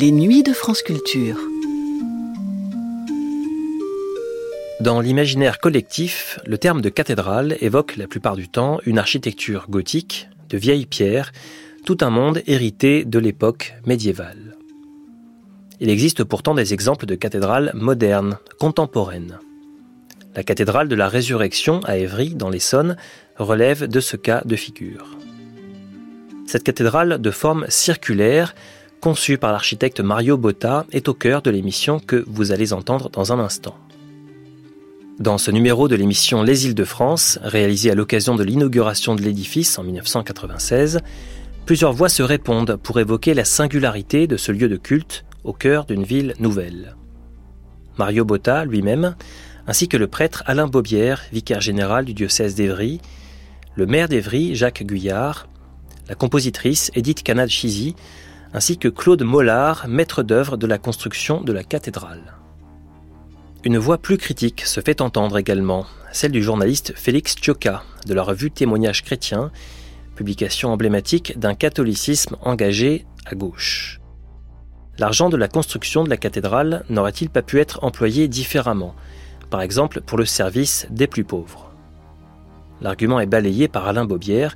Les nuits de France Culture. Dans l'imaginaire collectif, le terme de cathédrale évoque la plupart du temps une architecture gothique, de vieilles pierres, tout un monde hérité de l'époque médiévale. Il existe pourtant des exemples de cathédrales modernes, contemporaines. La cathédrale de la Résurrection à Évry, dans l'Essonne, relève de ce cas de figure. Cette cathédrale de forme circulaire, conçue par l'architecte Mario Botta, est au cœur de l'émission que vous allez entendre dans un instant. Dans ce numéro de l'émission Les îles de France, réalisé à l'occasion de l'inauguration de l'édifice en 1996, plusieurs voix se répondent pour évoquer la singularité de ce lieu de culte au cœur d'une ville nouvelle. Mario Botta lui-même, ainsi que le prêtre Alain Bobière, vicaire général du diocèse d'Évry, le maire d'Évry, Jacques Guyard, la compositrice Edith Canad Chizy, ainsi que Claude Mollard, maître d'œuvre de la construction de la cathédrale. Une voix plus critique se fait entendre également, celle du journaliste Félix Tchoka de la revue Témoignages chrétiens, publication emblématique d'un catholicisme engagé à gauche. L'argent de la construction de la cathédrale n'aurait-il pas pu être employé différemment, par exemple pour le service des plus pauvres? L'argument est balayé par Alain Bobière,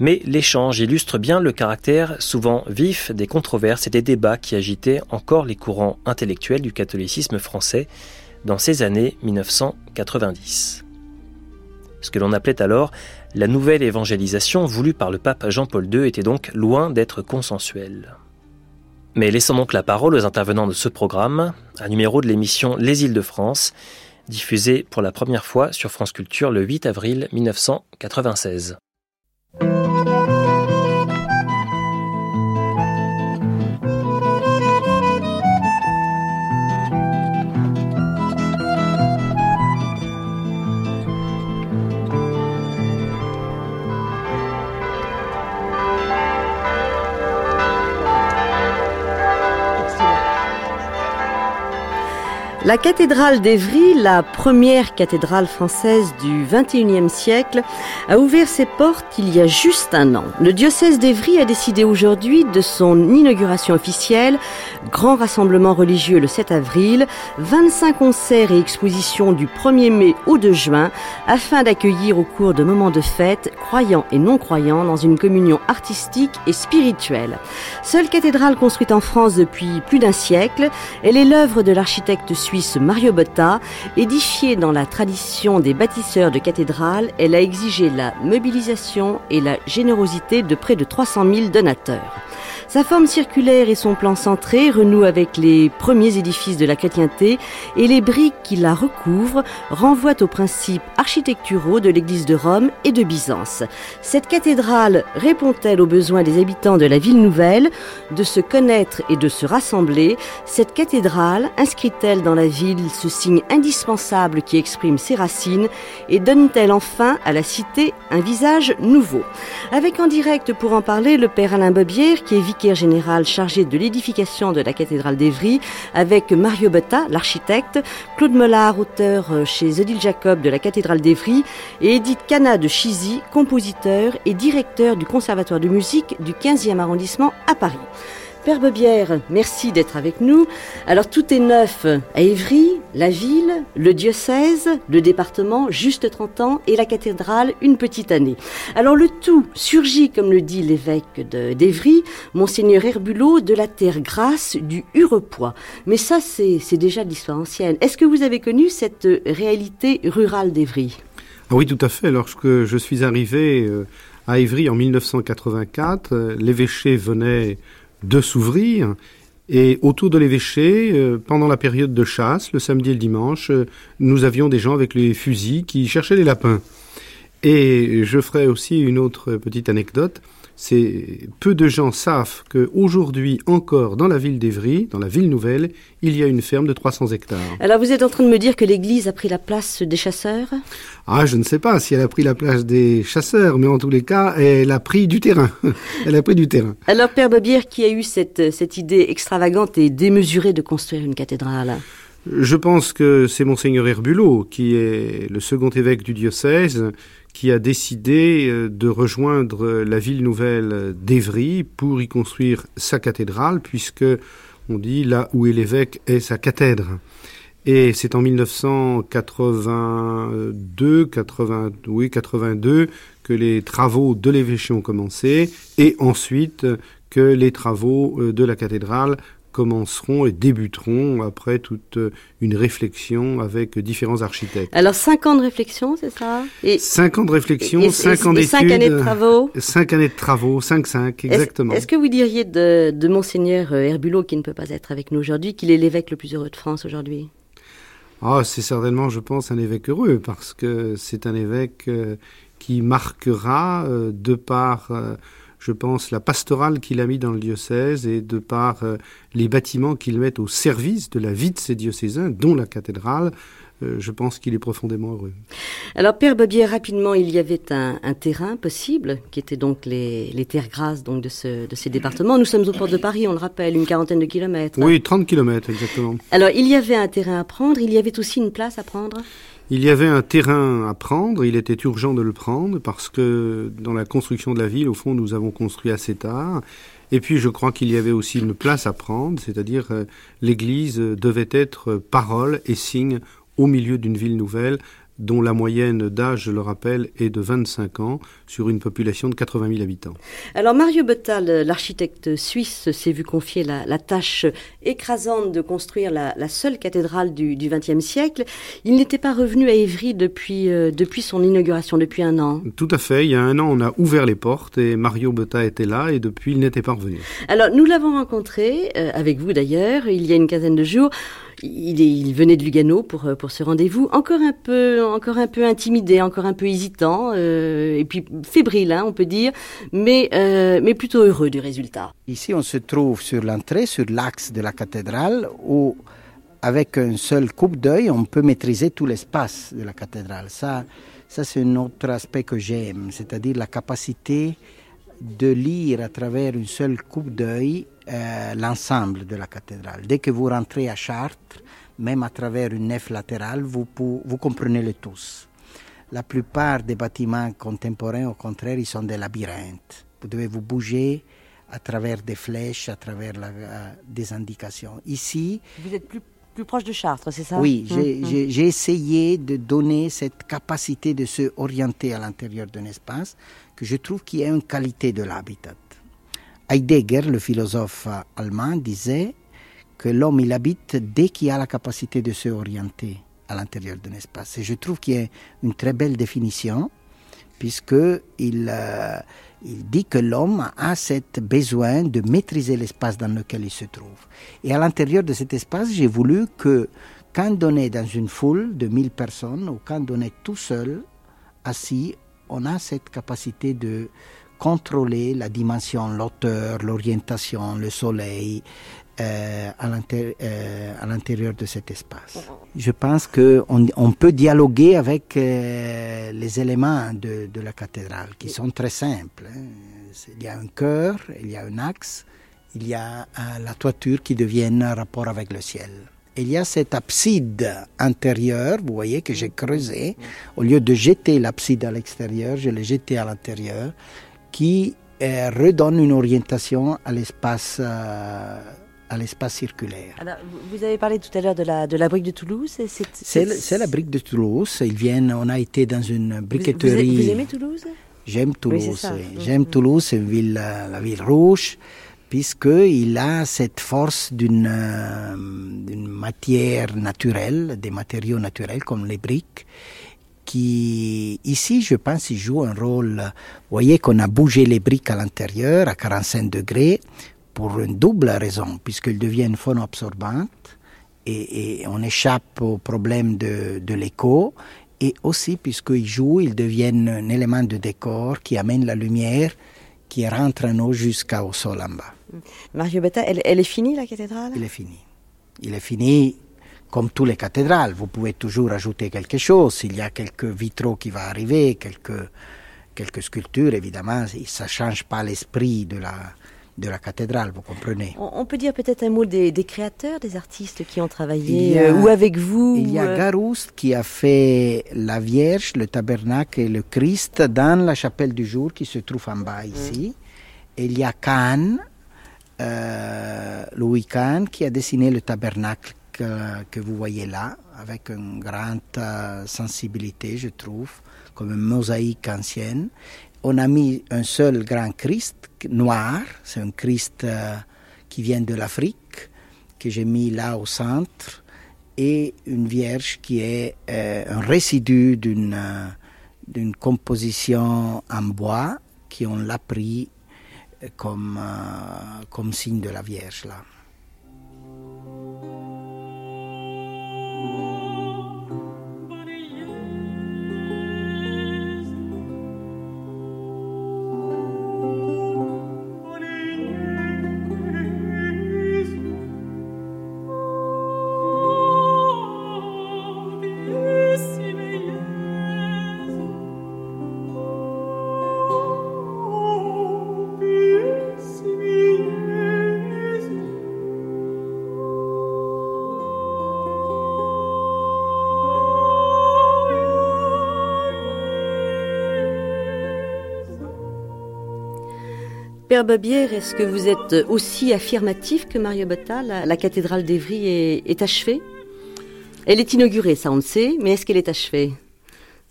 mais l'échange illustre bien le caractère souvent vif des controverses et des débats qui agitaient encore les courants intellectuels du catholicisme français dans ces années 1990. Ce que l'on appelait alors la nouvelle évangélisation voulue par le pape Jean-Paul II était donc loin d'être consensuelle. Mais laissons donc la parole aux intervenants de ce programme, un numéro de l'émission Les îles de France, diffusé pour la première fois sur France Culture le 8 avril 1996. Thank you. La cathédrale d'Évry, la première cathédrale française du XXIe siècle, a ouvert ses portes il y a juste un an. Le diocèse d'Évry a décidé aujourd'hui de son inauguration officielle, grand rassemblement religieux le 7 avril, 25 concerts et expositions du 1er mai au 2 juin, afin d'accueillir au cours de moments de fête, croyants et non-croyants, dans une communion artistique et spirituelle. Seule cathédrale construite en France depuis plus d'un siècle, elle est l'œuvre de l'architecte suisse Mario Botta. Édifiée dans la tradition des bâtisseurs de cathédrales, elle a exigé la mobilisation et la générosité de près de 300 000 donateurs. Sa forme circulaire et son plan centré renouent avec les premiers édifices de la chrétienté et les briques qui la recouvrent renvoient aux principes architecturaux de l'église de Rome et de Byzance. Cette cathédrale répond-elle aux besoins des habitants de la ville nouvelle de se connaître et de se rassembler? Cette cathédrale inscrit-elle dans la ville ce signe indispensable qui exprime ses racines et donne-t-elle enfin à la cité un visage nouveau? Avec en direct pour en parler le père Alain Bobière qui est général chargé de l'édification de la cathédrale d'Evry, avec Mario Botta, l'architecte, Claude Mollard, auteur euh, chez Odile Jacob de la cathédrale d'Evry, et Edith Cana de Chizy, compositeur et directeur du Conservatoire de musique du 15e arrondissement à Paris. Père Bebière, merci d'être avec nous. Alors tout est neuf à Évry, la ville, le diocèse, le département, juste 30 ans, et la cathédrale, une petite année. Alors le tout surgit, comme le dit l'évêque d'Évry, Monseigneur Herbulot, de la terre grasse du Hurepoix. Mais ça, c'est déjà de l'histoire ancienne. Est-ce que vous avez connu cette réalité rurale d'Évry? Ah Oui, tout à fait. Lorsque je suis arrivé euh, à Évry en 1984, euh, l'évêché venait de s'ouvrir. Et autour de l'évêché, euh, pendant la période de chasse, le samedi et le dimanche, euh, nous avions des gens avec les fusils qui cherchaient les lapins. Et je ferai aussi une autre petite anecdote c'est peu de gens savent qu'aujourd'hui encore dans la ville d'Evry, dans la ville nouvelle, il y a une ferme de 300 hectares. Alors vous êtes en train de me dire que l'Église a pris la place des chasseurs? Ah, je ne sais pas si elle a pris la place des chasseurs, mais en tous les cas, elle a pris du terrain. elle a pris du terrain. Alors Père Babière, qui a eu cette, cette idée extravagante et démesurée de construire une cathédrale? Je pense que c'est monseigneur Herbulot qui est le second évêque du diocèse qui a décidé euh, de rejoindre la ville nouvelle d'Évry pour y construire sa cathédrale, puisque on dit, là où est l'évêque est sa cathèdre. Et c'est en 1982, 80, oui, 82 que les travaux de l'évêché ont commencé et ensuite que les travaux euh, de la cathédrale commenceront et débuteront après toute euh, une réflexion avec différents architectes. Alors cinq ans de réflexion, c'est ça? Et, Cinq ans de réflexion, cinq ans d'études. Cinq années de travaux Cinq années de travaux, cinq, cinq, exactement. Est-ce que vous diriez de, de Monseigneur Herbulot, qui ne peut pas être avec nous aujourd'hui, qu'il est l'évêque le plus heureux de France aujourd'hui? Ah, c'est certainement, je pense, un évêque heureux, parce que c'est un évêque euh, qui marquera, euh, de par, euh, je pense, la pastorale qu'il a mis dans le diocèse et de par les bâtiments qu'il met au service de la vie de ces diocésains, dont la cathédrale, euh, je pense qu'il est profondément heureux. Alors, Père Bobier, rapidement, il y avait un, terrain possible, qui était donc les, terres grasses donc, de, ce, de ces départements. Nous sommes au port de Paris, on le rappelle, une quarantaine de kilomètres. Oui, 30 kilomètres, exactement. Alors, il y avait un terrain à prendre, il y avait aussi une place à prendre? Il y avait un terrain à prendre, il était urgent de le prendre parce que dans la construction de la ville, au fond, nous avons construit assez tard. Et puis je crois qu'il y avait aussi une place à prendre, c'est-à-dire euh, l'Église devait être parole et signe au milieu d'une ville nouvelle dont la moyenne d'âge, je le rappelle, est de 25 ans sur une population de 80 000 habitants. Alors Mario Bottal, l'architecte suisse, s'est vu confier la, tâche écrasante de construire la, seule cathédrale du XXe siècle. Il n'était pas revenu à Évry depuis, euh, depuis son inauguration, depuis un an. Tout à fait. Il y a un an, on a ouvert les portes et Mario Bottal était là et depuis, il n'était pas revenu. Alors nous l'avons rencontré, euh, avec vous d'ailleurs, il y a une quinzaine de jours. Il, venait de Lugano pour, euh, pour ce rendez-vous, encore un peu, encore un peu intimidé, encore un peu hésitant, euh, et puis fébrile, hein, on peut dire, mais, euh, mais plutôt heureux du résultat. Ici, on se trouve sur l'entrée, sur l'axe de la cathédrale, où avec un seul coupe d'œil, on peut maîtriser tout l'espace de la cathédrale. Ça, ça c'est un autre aspect que j'aime, c'est-à-dire la capacité de lire à travers une seule coupe d'œil euh, l'ensemble de la cathédrale. Dès que vous rentrez à Chartres, même à travers une nef latérale, vous, vous comprenez le tous. La plupart des bâtiments contemporains, au contraire, ils sont des labyrinthes. Vous devez vous bouger à travers des flèches, à travers euh, des indications. Ici... Vous êtes plus, plus proche de Chartres, c'est ça? Oui, hum, hum. j'ai essayé de donner cette capacité de se orienter à l'intérieur d'un espace que je trouve qu'il y a une qualité de l'habitat. Heidegger, le philosophe allemand, disait que l'homme il habite dès qu'il a la capacité de se orienter à l'intérieur d'un espace. Et je trouve qu'il y a une très belle définition, puisqu'il euh, il dit que l'homme a cet besoin de maîtriser l'espace dans lequel il se trouve. Et à l'intérieur de cet espace, j'ai voulu que quand on est dans une foule de 1000 personnes ou quand on est tout seul, assis, on a cette capacité de contrôler la dimension, l'auteur, l'orientation, le soleil euh, euh, à l'intérieur de cet espace. Je pense qu'on on peut dialoguer avec euh, les éléments de, de, la cathédrale qui sont très simples. Hein. Il y a un cœur, il y a un axe, il y a la toiture qui devient un rapport avec le ciel il y a cette abside intérieure, vous voyez, que j'ai creusée. Au lieu de jeter l'abside à l'extérieur, je l'ai jetée à l'intérieur qui euh, redonne une orientation à l'espace euh, à l'espace circulaire. vous avez parlé tout à l'heure de la, de la brique de Toulouse. C'est la brique de Toulouse. Ils viennent, on a été dans une briqueterie. Vous, aimez Toulouse? J'aime Toulouse. J'aime Toulouse, c'est une ville, la ville rouge, puisqu'il a cette force d'une euh, matière naturelle, des matériaux naturels comme les briques qui, ici, je pense, il joue un rôle. Vous voyez qu'on a bougé les briques à l'intérieur à 45 degrés pour une double raison, puisqu'elles deviennent phono-absorbantes et, on échappe au problème de, de l'écho et aussi puisqu'ils jouent, ils deviennent un élément de décor qui amène la lumière qui rentre en eau jusqu'au sol en bas. Mario Betta, elle, elle est finie la cathédrale? Elle est finie. Il est fini comme toutes les cathédrales, vous pouvez toujours ajouter quelque chose. Il y a quelques vitraux qui vont arriver, quelques, quelques sculptures, évidemment, ça ne change pas l'esprit de la, de la cathédrale, vous comprenez. On peut dire peut-être un mot des, créateurs, des artistes qui ont travaillé, euh, ou avec vous Il y a euh, Garouste qui a fait la Vierge, le tabernacle et le Christ dans la chapelle du jour qui se trouve en bas ici. Et il y a Kahn euh, Louis Kahn qui a dessiné le tabernacle que, vous voyez là, avec une grande euh, sensibilité, je trouve, comme une mosaïque ancienne. On a mis un seul grand Christ noir, c'est un Christ euh, qui vient de l'Afrique, que j'ai mis là au centre, et une Vierge qui est euh, un résidu d'une d'une composition en bois qui on l'a pris comme, comme signe de la Vierge là. Est-ce que vous êtes aussi affirmatif que Mario Botta La, la cathédrale d'Evry est, est achevée? Elle est inaugurée, ça on le sait, mais est-ce qu'elle est achevée?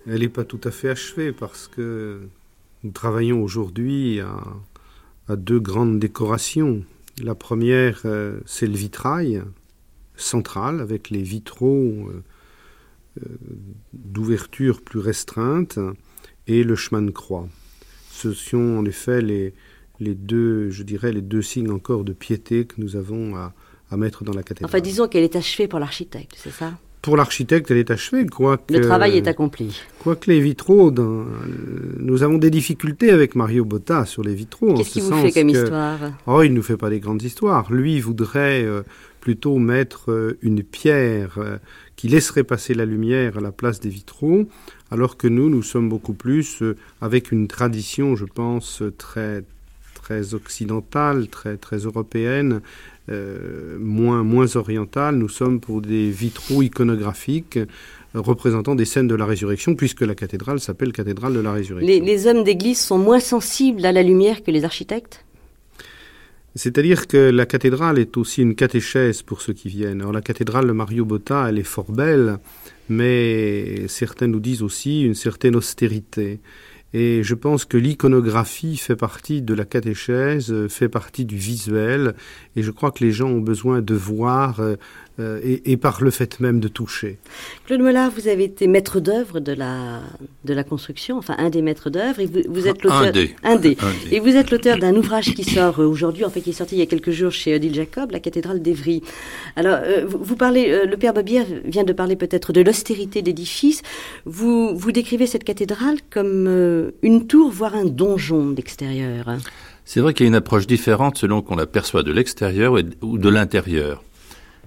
Elle n'est pas tout à fait achevée parce que nous travaillons aujourd'hui à, à deux grandes décorations. La première, euh, c'est le vitrail central avec les vitraux euh, euh, d'ouverture plus restreinte et le chemin de croix. Ce sont en effet les, les deux, je dirais, les deux signes encore de piété que nous avons à, à mettre dans la cathédrale. Enfin, disons qu'elle est achevée pour l'architecte, c'est ça? Pour l'architecte, elle est achevée, quoique... Le travail est accompli. Quoique les vitraux, dans, nous avons des difficultés avec Mario Botta sur les vitraux. Qu'est-ce qu'il vous fait comme que, histoire? Oh, il ne nous fait pas des grandes histoires. Lui voudrait euh, plutôt mettre euh, une pierre euh, qui laisserait passer la lumière à la place des vitraux, alors que nous, nous sommes beaucoup plus avec une tradition, je pense, très très occidentale, très très européenne, euh, moins moins orientale. Nous sommes pour des vitraux iconographiques représentant des scènes de la résurrection, puisque la cathédrale s'appelle cathédrale de la résurrection. les, les hommes d'église sont moins sensibles à la lumière que les architectes? C'est-à-dire que la cathédrale est aussi une catéchèse pour ceux qui viennent. Alors la cathédrale de Mario Botta, elle est fort belle, mais certains nous disent aussi une certaine austérité. Et je pense que l'iconographie fait partie de la catéchèse, euh, fait partie du visuel, et je crois que les gens ont besoin de voir euh, euh, et, et, par le fait même de toucher. Claude Mollard, vous avez été maître d'œuvre de la, de la construction, enfin un des maîtres d'œuvre, et vous, vous êtes l'auteur... Un des. Un des. Un des. Et vous êtes l'auteur d'un ouvrage qui sort aujourd'hui, en fait qui est sorti il y a quelques jours chez Odile Jacob, La cathédrale d'Evry. Alors, euh, vous, vous, parlez, euh, le père Babière vient de parler peut-être de l'austérité d'édifice. Vous, vous décrivez cette cathédrale comme euh, une tour, voire un donjon d'extérieur. C'est vrai qu'il y a une approche différente selon qu'on l'aperçoit de l'extérieur ou de l'intérieur.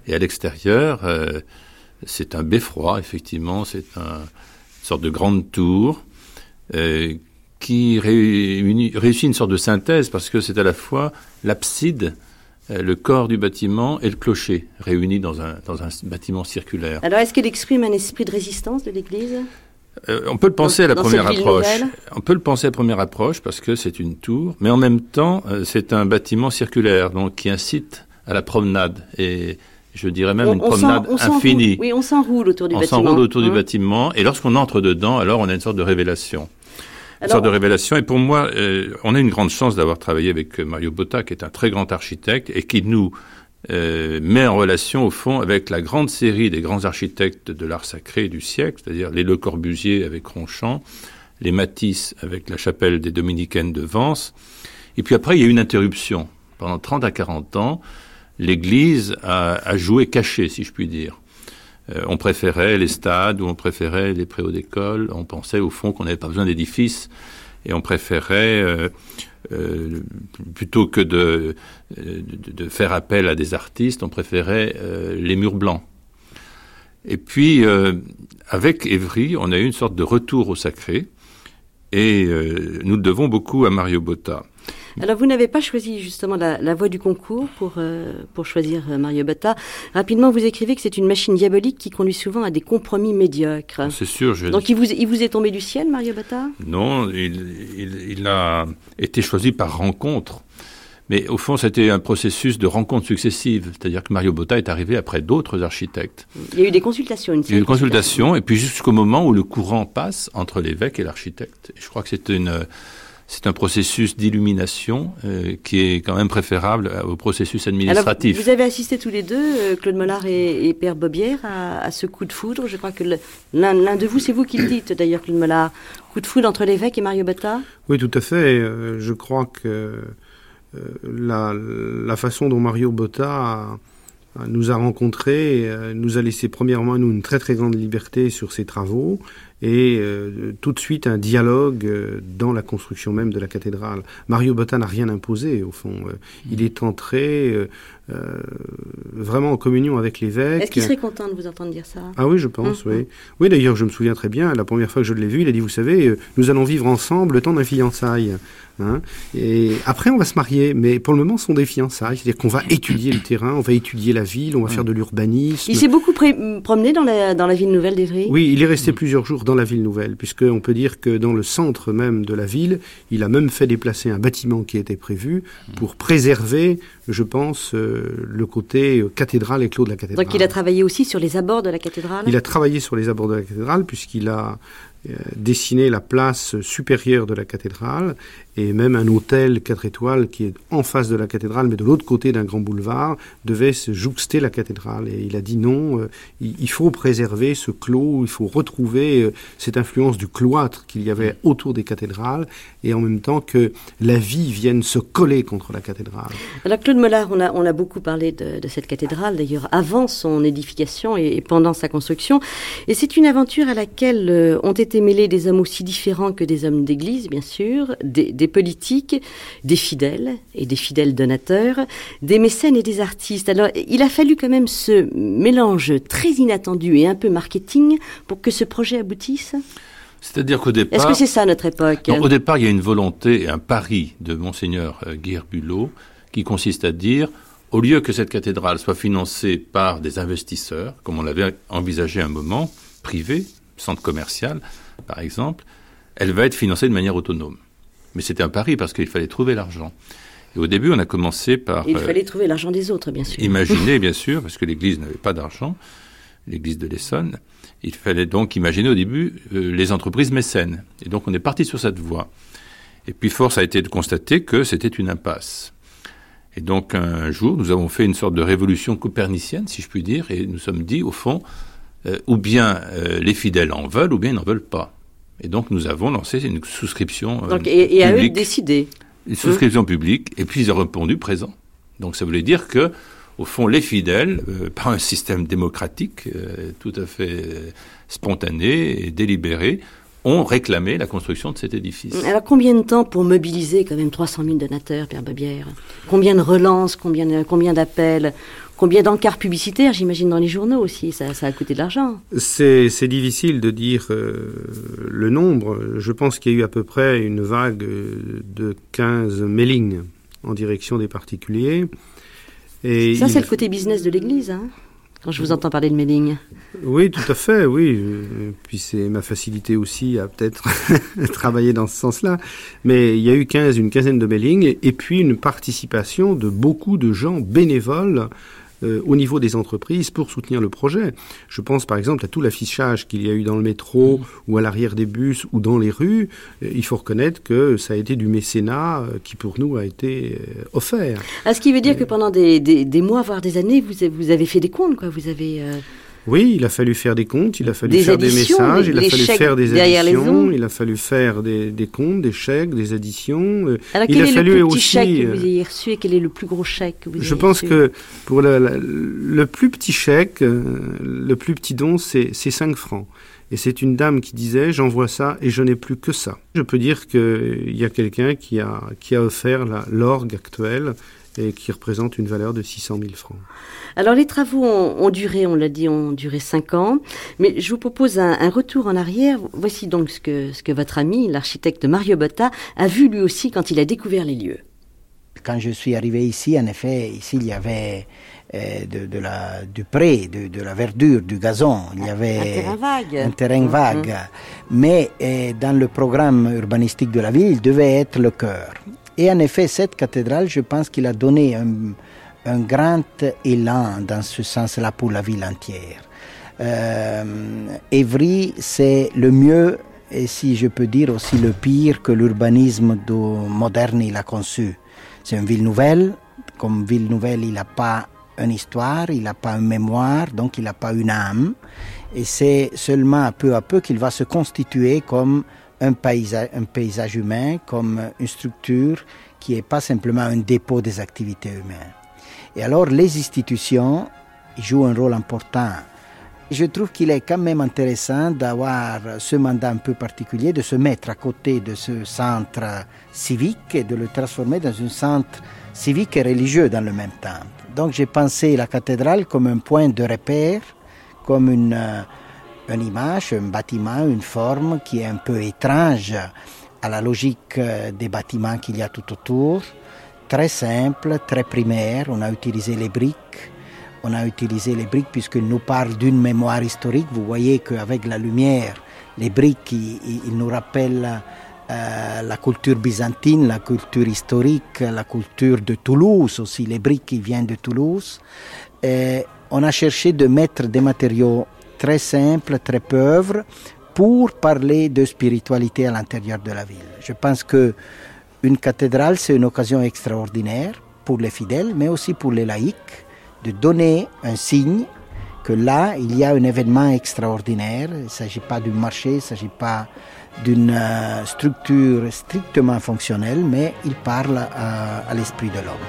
Et à l'extérieur, euh, c'est un beffroi, effectivement, c'est un, une sorte de grande tour euh, qui réunit, réussit une sorte de synthèse parce que c'est à la fois l'abside, euh, le corps du bâtiment et le clocher réunis dans un, dans un bâtiment circulaire. Alors, est-ce qu'elle exprime un esprit de résistance de l'Église? Euh, on peut le penser à la première approche. On peut le penser à la première approche parce que c'est une tour, mais en même temps, euh, c'est un bâtiment circulaire, donc qui incite à la promenade et je dirais même une On- on promenade on infinie. Oui, on s'enroule autour du on bâtiment. s'enroule autour du Hein? bâtiment et lorsqu'on entre dedans, alors on a une sorte de révélation. Une sorte de révélation. Et pour moi, euh, on a une grande chance d'avoir travaillé avec euh, Mario Botta, qui est un très grand architecte et qui nous euh, met en relation, au fond, avec la grande série des grands architectes de l'art sacré du siècle, c'est-à-dire les Le Corbusier avec Ronchamp, les Matisse avec la chapelle des Dominicaines de Vence. Et puis après, il y a eu une interruption. Pendant 30 à 40 ans, l'Église a, joué caché, si je puis dire. Euh, on préférait les stades ou on préférait les préaux d'école. On pensait au fond qu'on n'avait pas besoin d'édifices et on préférait, euh, euh, plutôt que de, de, faire appel à des artistes, on préférait les murs blancs. Et puis, avec Évry, on a eu une sorte de retour au sacré et nous le devons beaucoup à Mario Botta. Alors vous n'avez pas choisi justement la, la voie du concours pour, euh, pour choisir euh, Mario Botta. Rapidement, vous écrivez que c'est une machine diabolique qui conduit souvent à des compromis médiocres. C'est sûr. Je... Donc il vous, il vous est tombé du ciel, Mario Botta? Non, il, il, il, a été choisi par rencontre. Mais au fond, c'était un processus de rencontres successives. C'est-à-dire que Mario Botta est arrivé après d'autres architectes. Il y a eu des consultations. Une Il y a eu des consultations, et puis jusqu'au moment où le courant passe entre l'évêque et l'architecte. Je crois que c'est une c'est un processus d'illumination euh, qui est quand même préférable au processus administratif. vous avez assisté tous les deux, euh, Claude Mollard et, et Père Bobière, à, à, ce coup de foudre. Je crois que l'un de vous, c'est vous qui le dites d'ailleurs, Claude Mollard. Coup de foudre entre l'évêque et Mario Botta? Oui, tout à fait. Euh, je crois que la, la, façon dont Mario Botta a, nous a rencontrés, nous a laissé premièrement nous une très très grande liberté sur ses travaux et euh, tout de suite un dialogue euh, dans la construction même de la cathédrale. Mario Botta n'a rien imposé au fond. Euh, il est entré vraiment en communion avec l'évêque. Est-ce qu'il serait content de vous entendre dire ça? Ah oui, je pense, oui. Oui, d'ailleurs, je me souviens très bien, la première fois que je l'ai vu, il a dit, vous savez, nous allons vivre ensemble le temps d'un fiançailles. Hein et après, on va se marier, mais pour le moment, ce sont des fiançailles. C'est-à-dire qu'on va étudier le terrain, on va étudier la ville, on va faire de l'urbanisme. Il s'est beaucoup promené dans la, dans la ville nouvelle d'Evry? Oui, il est resté plusieurs jours dans la ville nouvelle, puisqu'on peut dire que dans le centre même de la ville, il a même fait déplacer un bâtiment qui était prévu pour préserver, je pense, euh, le côté cathédrale et clos de la cathédrale. Donc il a travaillé aussi sur les abords de la cathédrale? Il a travaillé sur les abords de la cathédrale, puisqu'il a euh, dessiné la place supérieure de la cathédrale et même un hôtel 4 étoiles qui est en face de la cathédrale, mais de l'autre côté d'un grand boulevard, devait se jouxter la cathédrale. Et il a dit non, euh, il, faut préserver ce clos, il faut retrouver euh, cette influence du cloître qu'il y avait autour des cathédrales, et en même temps que la vie vienne se coller contre la cathédrale. Alors Claude Mollard, on a, on a beaucoup parlé de, cette cathédrale, d'ailleurs avant son édification et, pendant sa construction, et c'est une aventure à laquelle euh, ont été mêlés des hommes aussi différents que des hommes d'église, bien sûr, politiques, des fidèles et des fidèles donateurs, des mécènes et des artistes. Alors, il a fallu quand même ce mélange très inattendu et un peu marketing pour que ce projet aboutisse c'est-à-dire qu'au départ. Est-ce que c'est ça notre époque Au départ, il y a une volonté et un pari de Monseigneur euh, Guirbulot qui consiste à dire au lieu que cette cathédrale soit financée par des investisseurs, comme on l'avait envisagé un moment, privé, centre commercial par exemple, elle va être financée de manière autonome. Mais c'était un pari parce qu'il fallait trouver l'argent. Et au début, on a commencé par... il fallait trouver l'argent des autres, bien sûr. Imaginer, bien sûr, parce que l'Église n'avait pas d'argent, l'Église de l'Essonne. Il fallait donc imaginer au début euh, les entreprises mécènes. Et donc on est parti sur cette voie. Et puis force a été de constater que c'était une impasse. Et donc un jour, nous avons fait une sorte de révolution copernicienne, si je puis dire, et nous sommes dit, au fond, euh, ou bien euh, les fidèles en veulent, ou bien ils n'en veulent pas. Et donc nous avons lancé une souscription. Euh, et, et à eux de décider. Une souscription publique, et puis ils ont répondu présent. Donc ça voulait dire que, au fond, les fidèles, euh, par un système démocratique euh, tout à fait spontané et délibéré, ont réclamé la construction de cet édifice. Alors combien de temps pour mobiliser quand même 300 000 donateurs, Pierre Babière? Combien de relances, combien, combien d'appels? Combien d'encarts publicitaires, j'imagine, dans les journaux aussi ça, ça a coûté de l'argent. C'est difficile de dire euh, le nombre. Je pense qu'il y a eu à peu près une vague de 15 mailings en direction des particuliers. Et ça, c'est le côté business de l'Église. Hein quand je vous entends parler de mailing. Oui, tout à fait, oui. Puis c'est ma facilité aussi à peut-être travailler dans ce sens-là. Mais il y a eu 15, une quinzaine de mailings et puis une participation de beaucoup de gens bénévoles euh, au niveau des entreprises pour soutenir le projet. Je pense par exemple à tout l'affichage qu'il y a eu dans le métro mmh. ou à l'arrière des bus ou dans les rues. Euh, il faut reconnaître que ça a été du mécénat euh, qui pour nous a été offert. Ah, ce qui veut dire que pendant des, des, mois, voire des années, vous, vous avez fait des comptes, quoi. Vous avez oui, il a fallu faire des comptes, il a fallu faire des messages, il a fallu faire des additions, il a fallu faire des, des, comptes, des chèques, des additions. Euh, Alors, il quel a est fallu le plus petit aussi, chèque que vous ayez reçu et quel est le plus gros chèque que vous Je pense reçu que pour le, le, plus petit chèque, euh, le plus petit don, c'est 5 francs. Et c'est une dame qui disait j'envoie ça et je n'ai plus que ça. Je peux dire qu'il y a quelqu'un qui a, qui a offert l'orgue actuelle et qui représente une valeur de 600 000 francs. Alors les travaux ont, duré, on l'a dit, ont duré cinq ans, mais je vous propose un, retour en arrière. Voici donc ce que, ce que votre ami, l'architecte Mario Botta, a vu lui aussi quand il a découvert les lieux. Quand je suis arrivé ici, en effet, ici il y avait euh, de, la, du pré, de, la verdure, du gazon. Il y avait un terrain vague. Un terrain vague. Mais euh, dans le programme urbanistique de la ville, il devait être le cœur. Et en effet, cette cathédrale, je pense qu'il a donné un, un, grand élan dans ce sens-là pour la ville entière. Euh, Évry, c'est le mieux et si je peux dire aussi le pire que l'urbanisme moderne il a conçu. C'est une ville nouvelle. Comme ville nouvelle, il n'a pas une histoire, il n'a pas une mémoire, donc il n'a pas une âme. Et c'est seulement peu à peu qu'il va se constituer comme un paysage, un paysage humain, comme une structure qui n'est pas simplement un dépôt des activités humaines. Et alors les institutions jouent un rôle important je trouve qu'il est quand même intéressant d'avoir ce mandat un peu particulier, de se mettre à côté de ce centre civique et de le transformer dans un centre civique et religieux dans le même temps. Donc j'ai pensé la cathédrale comme un point de repère, comme une, une image, un bâtiment, une forme qui est un peu étrange à la logique des bâtiments qu'il y a tout autour, très simple, très primaire. On a utilisé les briques on a utilisé les briques puisqu'il nous parle d'une mémoire historique. Vous voyez qu'avec la lumière, les briques, ils, nous rappellent euh, la culture byzantine, la culture historique, la culture de Toulouse aussi. Les briques qui viennent de Toulouse. Et on a cherché de mettre des matériaux très simples, très pauvres, pour parler de spiritualité à l'intérieur de la ville. Je pense que une cathédrale, c'est une occasion extraordinaire pour les fidèles, mais aussi pour les laïcs de donner un signe que là, il y a un événement extraordinaire. Il ne s'agit pas d'un marché, il ne s'agit pas d'une euh, structure strictement fonctionnelle, mais il parle à, à l'esprit de l'homme.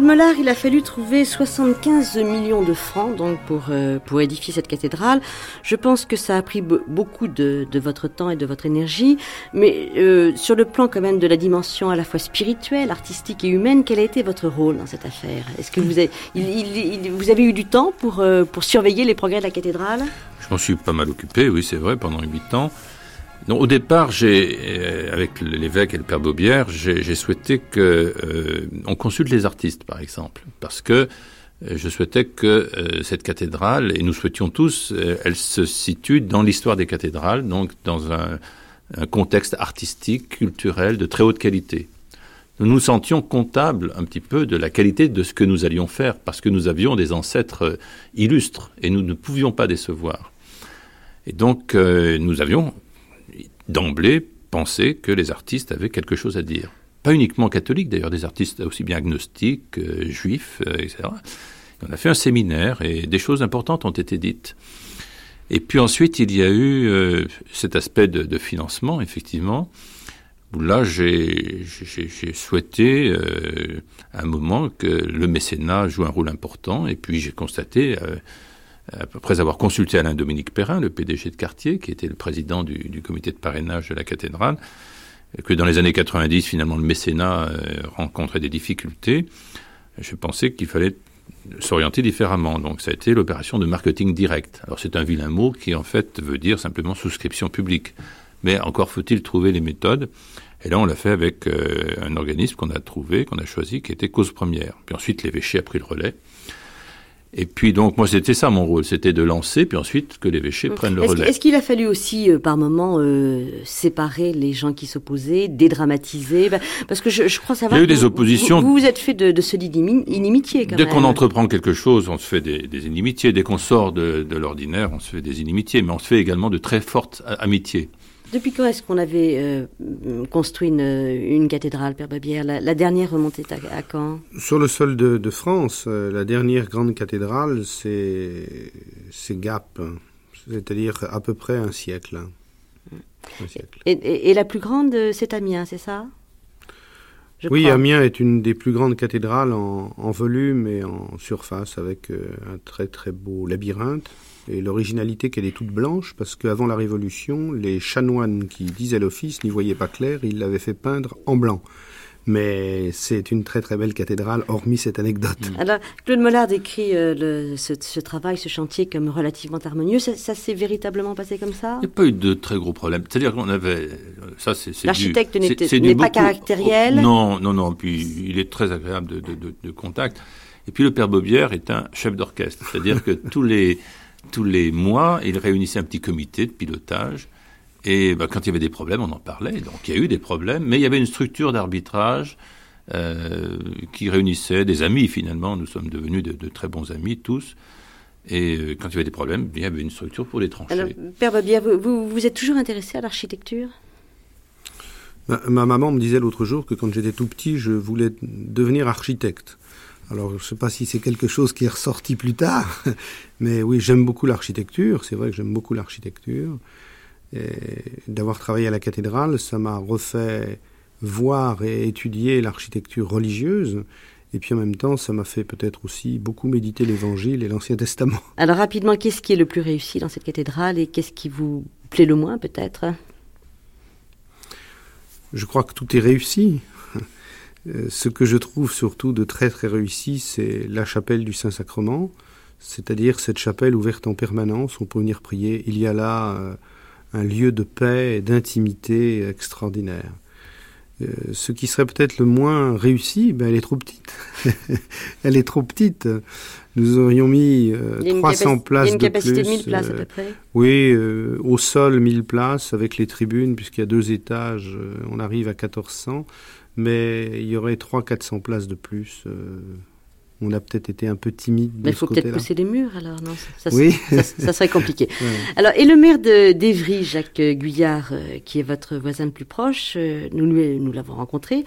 Claude Mollard, il a fallu trouver 75 millions de francs donc pour, euh, pour édifier cette cathédrale. Je pense que ça a pris beaucoup de, de, votre temps et de votre énergie, mais euh, sur le plan quand même de la dimension à la fois spirituelle, artistique et humaine, quel a été votre rôle dans cette affaire? Est-ce que vous avez, vous avez eu du temps pour, euh, pour surveiller les progrès de la cathédrale? Je m'en suis pas mal occupé, oui c'est vrai, pendant huit ans au départ, j'ai, euh, avec l'évêque et le père Baubière, j'ai souhaité que euh, on consulte les artistes, par exemple, parce que euh, je souhaitais que cette cathédrale, et nous souhaitions tous, elle se situe dans l'histoire des cathédrales, donc dans un, contexte artistique, culturel de très haute qualité. Nous nous sentions comptables un petit peu de la qualité de ce que nous allions faire, parce que nous avions des ancêtres illustres, et nous ne pouvions pas décevoir. Et donc, nous avions d'emblée penser que les artistes avaient quelque chose à dire. Pas uniquement catholiques, d'ailleurs, des artistes aussi bien agnostiques, euh, juifs, euh, etc. On a fait un séminaire et des choses importantes ont été dites. Et puis ensuite, il y a eu euh, cet aspect de, financement, effectivement, là, j'ai souhaité à un moment que le mécénat joue un rôle important, et puis j'ai constaté après avoir consulté Alain Dominique Perrin, le PDG de quartier, qui était le président du, comité de parrainage de la cathédrale, que dans les années 90, finalement, le mécénat euh, rencontrait des difficultés, je pensais qu'il fallait s'orienter différemment. Donc ça a été l'opération de marketing direct. Alors c'est un vilain mot qui en fait veut dire simplement souscription publique. Mais encore faut-il trouver les méthodes. Et là on l'a fait avec euh, un organisme qu'on a trouvé, qu'on a choisi, qui était Cause Première. Puis ensuite l'évêché a pris le relais. Et puis donc moi c'était ça mon rôle, c'était de lancer, puis ensuite que l'évêché prenne le relais. Est-ce qu'il a fallu aussi euh, par moment euh, séparer les gens qui s'opposaient, dédramatiser? Bah, Parce que je, je, crois savoir. Il y a eu des oppositions. Vous vous, êtes fait de, de ce inimitié quand Dès qu'on entreprend quelque chose, on se fait des, des inimitiés. Dès qu'on sort de, de l'ordinaire, on se fait des inimitiés, mais on se fait également de très fortes amitiés. Depuis quand est-ce qu'on avait euh, construit une, une, cathédrale, Père Babière? La, la, dernière remontée à, à, quand? Sur le sol de, de France, euh, la dernière grande cathédrale, c'est Gap, c'est-à-dire à peu près un siècle. Un siècle. Et, et, et, la plus grande, c'est Amiens, c'est ça? Je Oui, crois. Amiens est une des plus grandes cathédrales en, en volume et en surface, avec euh, un très très beau labyrinthe. Et l'originalité qu'elle est toute blanche, parce qu'avant la Révolution, les chanoines qui disaient l'office n'y voyaient pas clair, ils l'avaient fait peindre en blanc. mais c'est une très très belle cathédrale, hormis cette anecdote. Mm. Alors, Claude Mollard décrit euh, ce, travail, ce chantier comme relativement harmonieux. Ça, s'est véritablement passé comme ça? Il n'y a pas eu de très gros problèmes. C'est-à-dire qu'on avait... Ça, c'est, L'architecte n'est pas caractériel Non, non, non. Puis il est très agréable de, de contact. Et puis le père Bobière est un chef d'orchestre. C'est-à-dire que tous les, tous les mois, il réunissait un petit comité de pilotage et bah, quand il y avait des problèmes, on en parlait. Donc il y a eu des problèmes, mais il y avait une structure d'arbitrage euh, qui réunissait des amis finalement. Nous sommes devenus de, très bons amis tous. Et euh, quand il y avait des problèmes, il y avait une structure pour les trancher. Alors, Père Babia, vous, vous, êtes toujours intéressé à l'architecture? Ma, maman me disait l'autre jour que quand j'étais tout petit, je voulais devenir architecte. Alors, je ne sais pas si c'est quelque chose qui est ressorti plus tard, mais oui, j'aime beaucoup l'architecture. C'est vrai que j'aime beaucoup l'architecture d'avoir travaillé à la cathédrale, ça m'a refait voir et étudier l'architecture religieuse. Et puis en même temps, ça m'a fait peut-être aussi beaucoup méditer l'Évangile et l'Ancien Testament. Alors rapidement, qu'est-ce qui est le plus réussi dans cette cathédrale et qu'est-ce qui vous plaît le moins peut-être? Je crois que tout est réussi. Euh, ce que je trouve surtout de très très réussi, c'est la chapelle du Saint-Sacrement, c'est-à-dire cette chapelle ouverte en permanence, on peut venir prier. Il y a là euh, un lieu de paix et d'intimité extraordinaire. Euh, ce qui serait peut-être le moins réussi, ben elle est trop petite. elle est trop petite. Nous aurions mis 300 places de plus. Il y a une capacité de 1000 places à peu près. Oui, au sol 1000 places avec les tribunes, puisqu'il y a deux étages, on arrive à 1400 mais il y aurait 300-400 places de plus. Euh, on a peut-être été un peu timide. Mais il faut peut-être pousser les murs alors, non? Ça, oui. ça, serait compliqué. Alors, et le maire d'Evry, Jacques Guyard, euh, qui est votre voisin le plus proche, euh, nous, nous l'avons rencontré,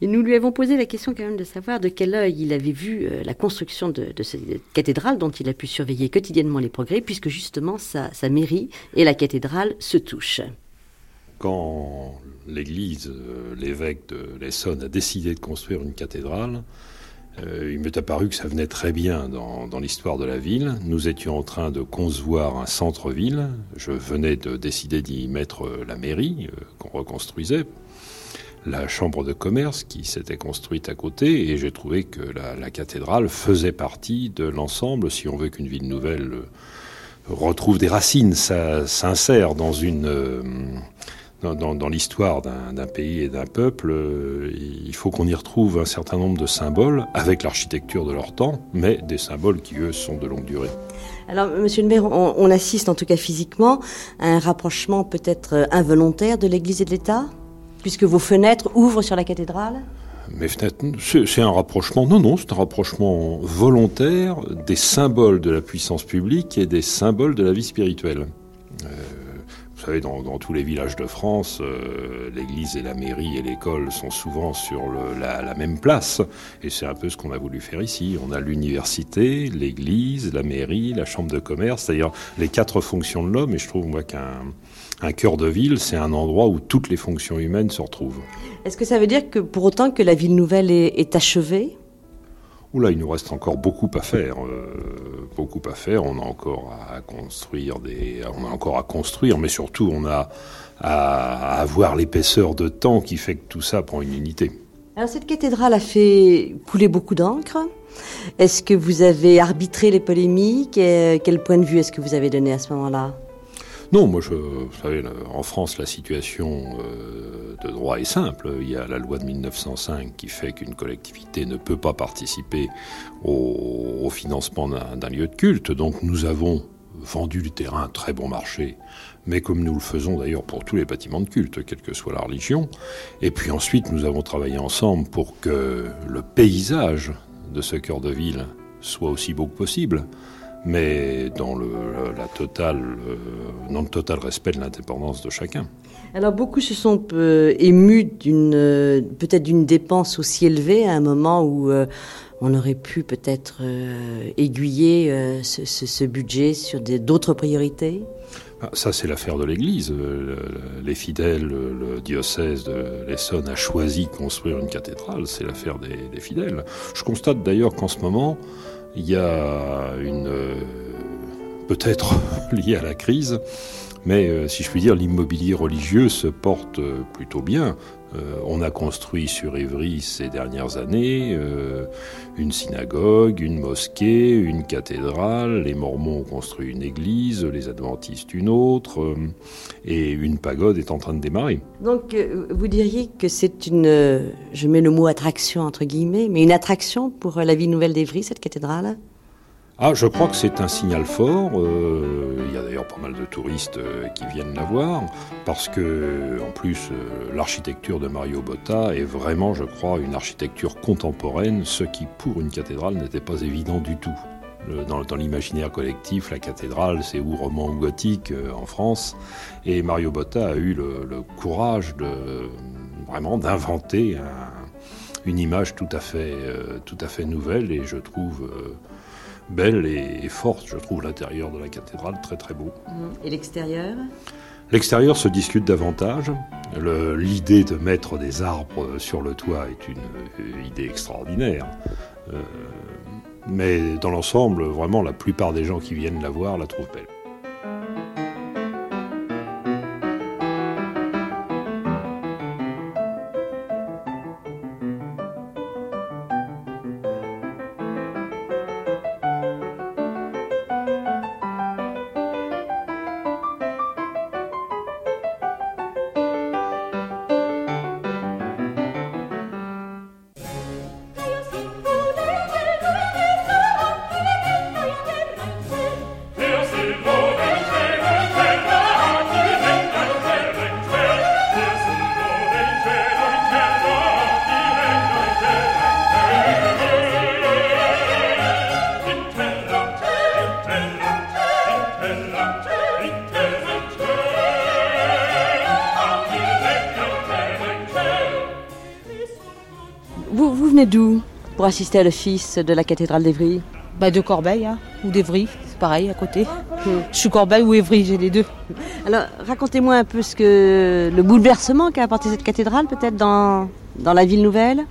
et nous lui avons posé la question quand même de savoir de quel œil il avait vu la construction de, cette cathédrale dont il a pu surveiller quotidiennement les progrès, puisque justement sa, sa mairie et la cathédrale se touchent. Quand l'Église, euh, l'évêque de l'Essonne a décidé de construire une cathédrale, euh, il m'est apparu que ça venait très bien dans, l'histoire de la ville. Nous étions en train de concevoir un centre-ville. Je venais de décider d'y mettre euh, la mairie qu'on reconstruisait, la chambre de commerce qui s'était construite à côté, et j'ai trouvé que la, cathédrale faisait partie de l'ensemble. Si on veut qu'une ville nouvelle retrouve des racines, ça s'insère dans une dans, l'histoire d'un pays et d'un peuple, euh, il faut qu'on y retrouve un certain nombre de symboles avec l'architecture de leur temps, mais des symboles qui, eux, sont de longue durée. Alors, Monsieur le maire, on, assiste en tout cas physiquement à un rapprochement peut-être euh, involontaire de l'Église et de l'État, puisque vos fenêtres ouvrent sur la cathédrale? Mes fenêtres, c'est un rapprochement, non, non, c'est un rapprochement volontaire des symboles de la puissance publique et des symboles de la vie spirituelle. Euh, savez, dans, tous les villages de France, euh, l'église et la mairie et l'école sont souvent sur la, même place. Et c'est un peu ce qu'on a voulu faire ici. On a l'université, l'église, la mairie, la chambre de commerce, c'est-à-dire les quatre fonctions de l'homme. Et je trouve, moi, qu'un cœur de ville, c'est un endroit où toutes les fonctions humaines se retrouvent. Est-ce que ça veut dire que pour autant que la ville nouvelle est achevée? Oula, il nous reste encore beaucoup à faire. Euh, beaucoup à faire. On a encore à construire on a encore à construire, mais surtout on a à avoir l'épaisseur de temps qui fait que tout ça prend une unité. Alors cette cathédrale a fait couler beaucoup d'encre. Est-ce que vous avez arbitré les polémiques? Quel point de vue est-ce que vous avez donné à ce moment-là? Non, moi, je, vous savez, en France, la situation euh, de droit est simple. Il y a la loi de 1905 qui fait qu'une collectivité ne peut pas participer au, financement d'un lieu de culte. Donc, nous avons vendu du terrain très bon marché, mais comme nous le faisons d'ailleurs pour tous les bâtiments de culte, quelle que soit la religion. Et puis ensuite, nous avons travaillé ensemble pour que le paysage de ce cœur de ville soit aussi beau que possible mais dans le, la totale, euh, dans le total respect de l'indépendance de chacun. Alors beaucoup se sont euh, émus d'une euh, peut-être d'une dépense aussi élevée à un moment où on aurait pu peut-être aiguiller ce, ce, budget sur d'autres priorités. Ah, ça, c'est l'affaire de l'Église. Les fidèles, le diocèse de l'Essonne a choisi de construire une cathédrale. C'est l'affaire des, des, fidèles. Je constate d'ailleurs qu'en ce moment, il y a une euh, peut-être liée à la crise, mais euh, si je puis dire, l'immobilier religieux se porte euh, plutôt bien. Euh, on a construit sur Évry ces dernières années euh, une synagogue, une mosquée, une cathédrale. Les Mormons ont construit une église, les Adventistes une autre, euh, et une pagode est en train de démarrer. Donc, vous diriez que c'est une, je mets le mot attraction entre guillemets, mais une attraction pour la vie nouvelle d'Évry, cette cathédrale? Ah, je crois que c'est un signal fort. Euh, il y a d'ailleurs pas mal de touristes euh, qui viennent la voir, parce que, en plus, euh, l'architecture de Mario Botta est vraiment, je crois, une architecture contemporaine, ce qui, pour une cathédrale, n'était pas évident du tout. Dans dans l'imaginaire collectif, la cathédrale, c'est ou roman ou gothique en France, et Mario Botta a eu le, courage de vraiment d'inventer un- une image tout à fait, tout à fait nouvelle, et je trouve. Belle et, forte. Je trouve l'intérieur de la cathédrale très très beau. Et l'extérieur? L'extérieur se discute davantage. L'idée de mettre des arbres sur le toit est une euh, idée extraordinaire. Euh, mais dans l'ensemble, vraiment, la plupart des gens qui viennent la voir la trouvent belle. Pour assister à l'office de la cathédrale d'Évry Bah de Corbeil hein, ou d'Evry, c'est pareil à côté. Je suis Corbeil ou Evry, j'ai les deux. Alors, racontez-moi un peu ce que le bouleversement qu'a apporté cette cathédrale, peut-être dans, dans la ville nouvelle.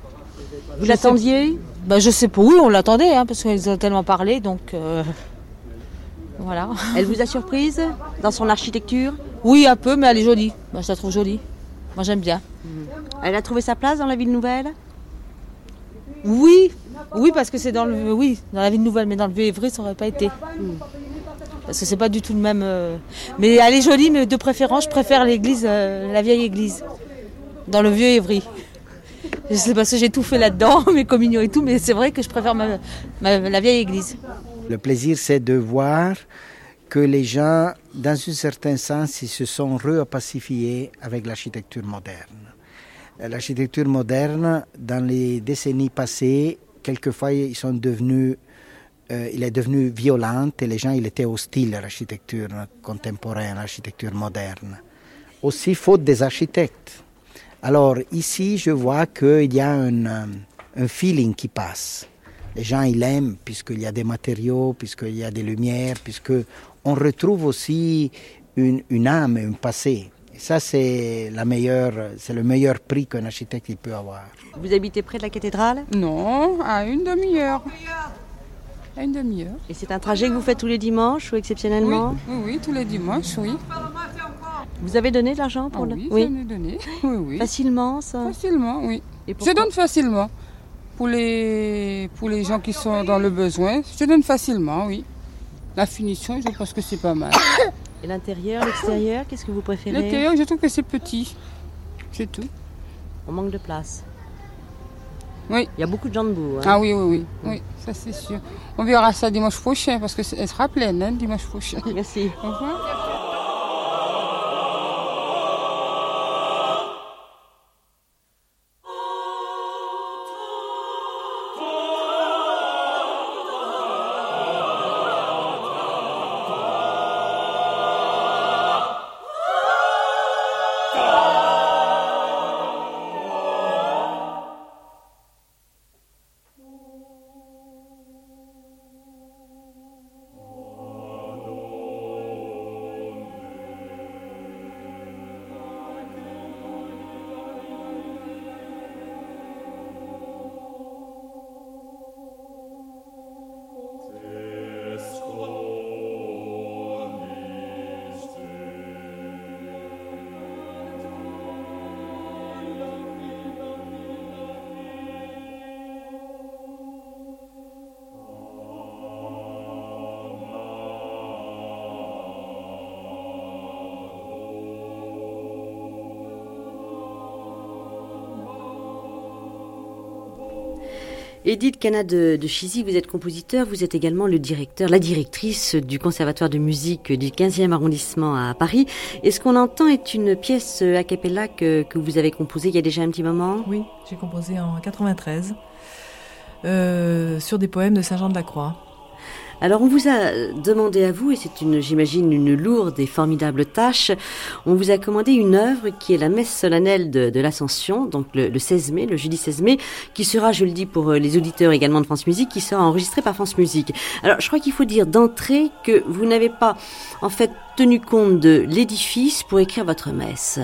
Vous l'attendiez? Bah je sais pas, oui on l'attendait hein, parce qu'ils ont tellement parlé donc euh, voilà. Elle vous a surprise dans son architecture? Oui un peu mais elle est jolie, Moi, je la trouve jolie. Moi j'aime bien. Elle a trouvé sa place dans la ville nouvelle? Oui, oui parce que c'est dans le oui dans la ville nouvelle mais dans le vieux Evry ça aurait pas été. Parce que c'est pas du tout le même. euh, Mais elle est jolie mais de préférence je préfère l'église, euh, la vieille église, dans le vieux Evry. Je sais pas si j'ai tout fait là-dedans, mes communions et tout, mais c'est vrai que je préfère la vieille église. Le plaisir, c'est de voir que les gens, dans un certain sens, ils se sont repacifiés avec l'architecture moderne. L'architecture moderne, dans les décennies passées, quelquefois, ils sont devenus, euh, il est devenu violente et les gens, ils étaient hostiles à l'architecture contemporaine, à l'architecture moderne. Aussi faute des architectes. Alors ici, je vois qu'il y a un, euh, feeling qui passe. Les gens, ils aiment puisqu'il y a des matériaux, puisqu'il y a des lumières, puisque on retrouve aussi une, une âme, un passé. Et ça, c'est la meilleure, c'est le meilleur prix qu'un architecte il peut avoir. Vous habitez près de la cathédrale? Non, à une demi-heure. À une demi-heure. Et c'est un trajet que vous faites tous les dimanches ou exceptionnellement? Oui, oui, tous les dimanches, oui. Vous avez donné de l'argent Ah pour le... oui, j'en ai donné. Oui, oui. Facilement, ça? Facilement, oui. Et Je donne facilement. Pour les, pour les gens qui sont dans le besoin, je donne facilement, oui. La finition, je pense que c'est pas mal. Et l'intérieur, l'extérieur, qu'est-ce que vous préférez? L'intérieur, je trouve que c'est petit. C'est tout. On manque de place. Oui. Il y a beaucoup de gens debout. hein. Ah oui, oui, oui. Oui, ça c'est sûr. On verra ça dimanche prochain parce qu'elle sera pleine hein, dimanche prochain. Merci. Au revoir. Edith Cana de, de vous êtes compositeur, vous êtes également le directeur, la directrice du Conservatoire de musique du 15e arrondissement à Paris. Et ce qu'on entend est une pièce a cappella que, que vous avez composée il y a déjà un petit moment? Oui, j'ai composé en 93 euh, sur des poèmes de Saint-Jean de la Croix. Alors on vous a demandé à vous, et c'est une, j'imagine, une lourde et formidable tâche, on vous a commandé une œuvre qui est la messe solennelle de, l'Ascension, donc le, le, 16 mai, le jeudi 16 mai, qui sera, je le dis pour euh, les auditeurs également de France Musique, qui sera enregistré par France Musique. Alors je crois qu'il faut dire d'entrée que vous n'avez pas, en fait, tenu compte de l'édifice pour écrire votre messe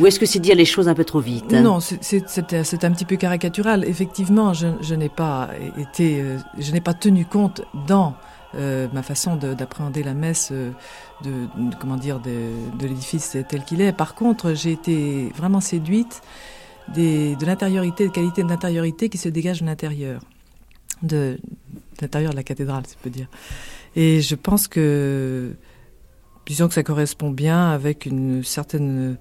Ou est-ce que c'est dire les choses un peu trop vite? Non, c'est un petit peu caricatural. Effectivement, je, je n'ai pas été, euh, je n'ai pas tenu compte dans euh, ma façon d'appréhender la messe, euh, de, de, comment dire, de, de l'édifice tel qu'il est. Par contre, j'ai été vraiment séduite de l'intériorité, de qualité d'intériorité qui se dégage de l'intérieur, de, de l'intérieur de la cathédrale, si je peux dire. Et je pense que, disons que ça correspond bien avec une certaine,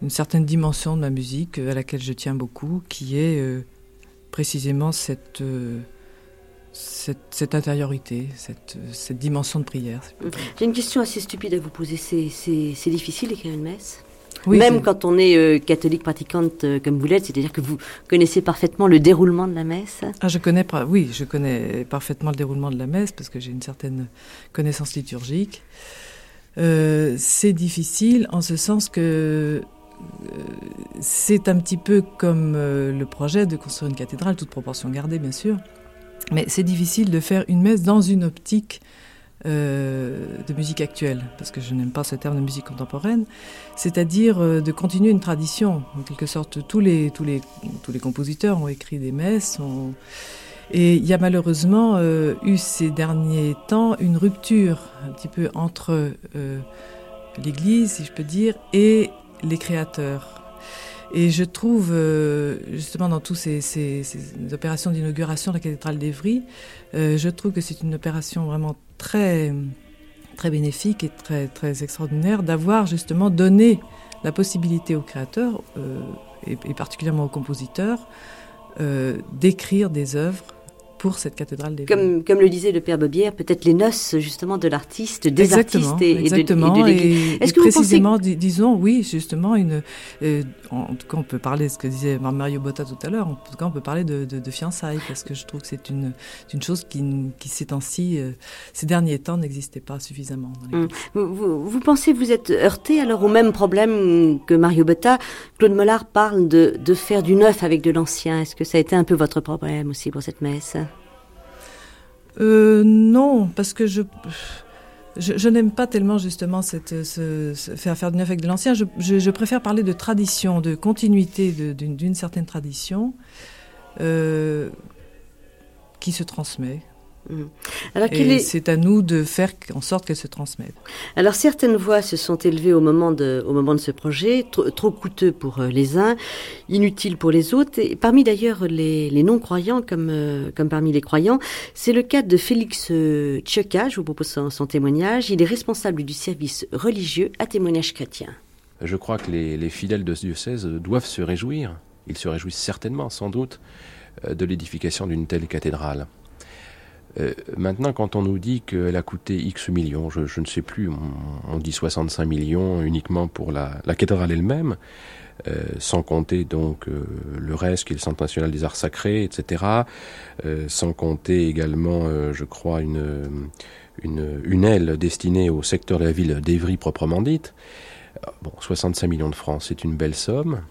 dimension de ma musique à laquelle je tiens beaucoup, qui est euh, précisément cette cette, cette, intériorité, cette, cette, dimension de prière. J'ai une question assez stupide à vous poser. C'est difficile d'écrire une messe? Oui, Même quand on est euh, catholique pratiquante euh, comme vous l'êtes, c'est-à-dire que vous connaissez parfaitement le déroulement de la messe? Ah, je connais, Oui, je connais parfaitement le déroulement de la messe parce que j'ai une certaine connaissance liturgique. Euh, c'est difficile en ce sens que c'est un petit peu comme le projet de construire une cathédrale, toute proportion gardée bien sûr. Mais c'est difficile de faire une messe dans une optique euh, de musique actuelle, parce que je n'aime pas ce terme de musique contemporaine, c'est-à-dire euh, de continuer une tradition. En quelque sorte, tous les, tous les, tous les compositeurs ont écrit des messes. Et il y a malheureusement euh, eu ces derniers temps une rupture un petit peu entre l'Église, si je peux dire, et les créateurs. Et je trouve, euh, justement, dans toutes ces, opérations d'inauguration de la cathédrale d'Evry, euh, je trouve que c'est une opération vraiment très, très bénéfique et très, très extraordinaire d'avoir justement donné la possibilité aux créateurs, euh, et, particulièrement aux compositeurs, d'écrire des œuvres pour cette cathédrale des comme, comme le disait le père Bobière, peut-être les noces justement de l'artiste, des exactement, artistes et, exactement, et de, et, et, et précisément, pensez... disons, oui, justement, une, euh, en tout cas, on peut parler de ce que disait Mario Botta tout à l'heure, en tout cas, on peut parler de, de, de fiançailles, parce que je trouve que c'est une, une chose qui, qui ces temps-ci, euh, ces derniers temps, n'existait pas suffisamment. Hum. Vous, vous, vous, pensez vous êtes heurté alors au même problème que Mario Botta? Claude Mollard parle de, de faire du neuf avec de l'ancien. Est-ce que ça a été un peu votre problème aussi pour cette messe? Euh, non, parce que je, je, n'aime pas tellement justement cette, ce, faire faire du neuf avec de l'ancien. Je, préfère parler de tradition, de continuité d'une certaine tradition euh, qui se transmet. Alors et est... c'est à nous de faire en sorte qu'elle se transmette. Alors certaines voix se sont élevées au moment de, au moment de ce projet, trop, trop coûteux pour euh, les uns, inutile pour les autres. Et parmi d'ailleurs les, les non-croyants comme, euh, comme parmi les croyants, c'est le cas de Félix euh, Tcheka, je vous propose son, son, témoignage. Il est responsable du service religieux à témoignage chrétien. Je crois que les, les fidèles de ce diocèse doivent se réjouir, ils se réjouissent certainement, sans doute, de l'édification d'une telle cathédrale. Euh, maintenant, quand on nous dit qu'elle a coûté X millions, je, ne sais plus, on, dit 65 millions uniquement pour la, la cathédrale elle-même, euh, sans compter donc euh, le reste qui est le Centre national des arts sacrés, etc., sans compter également, je crois, une, une, une, aile destinée au secteur de la ville d'Evry proprement dite. Bon, 65 millions de francs, c'est une belle somme.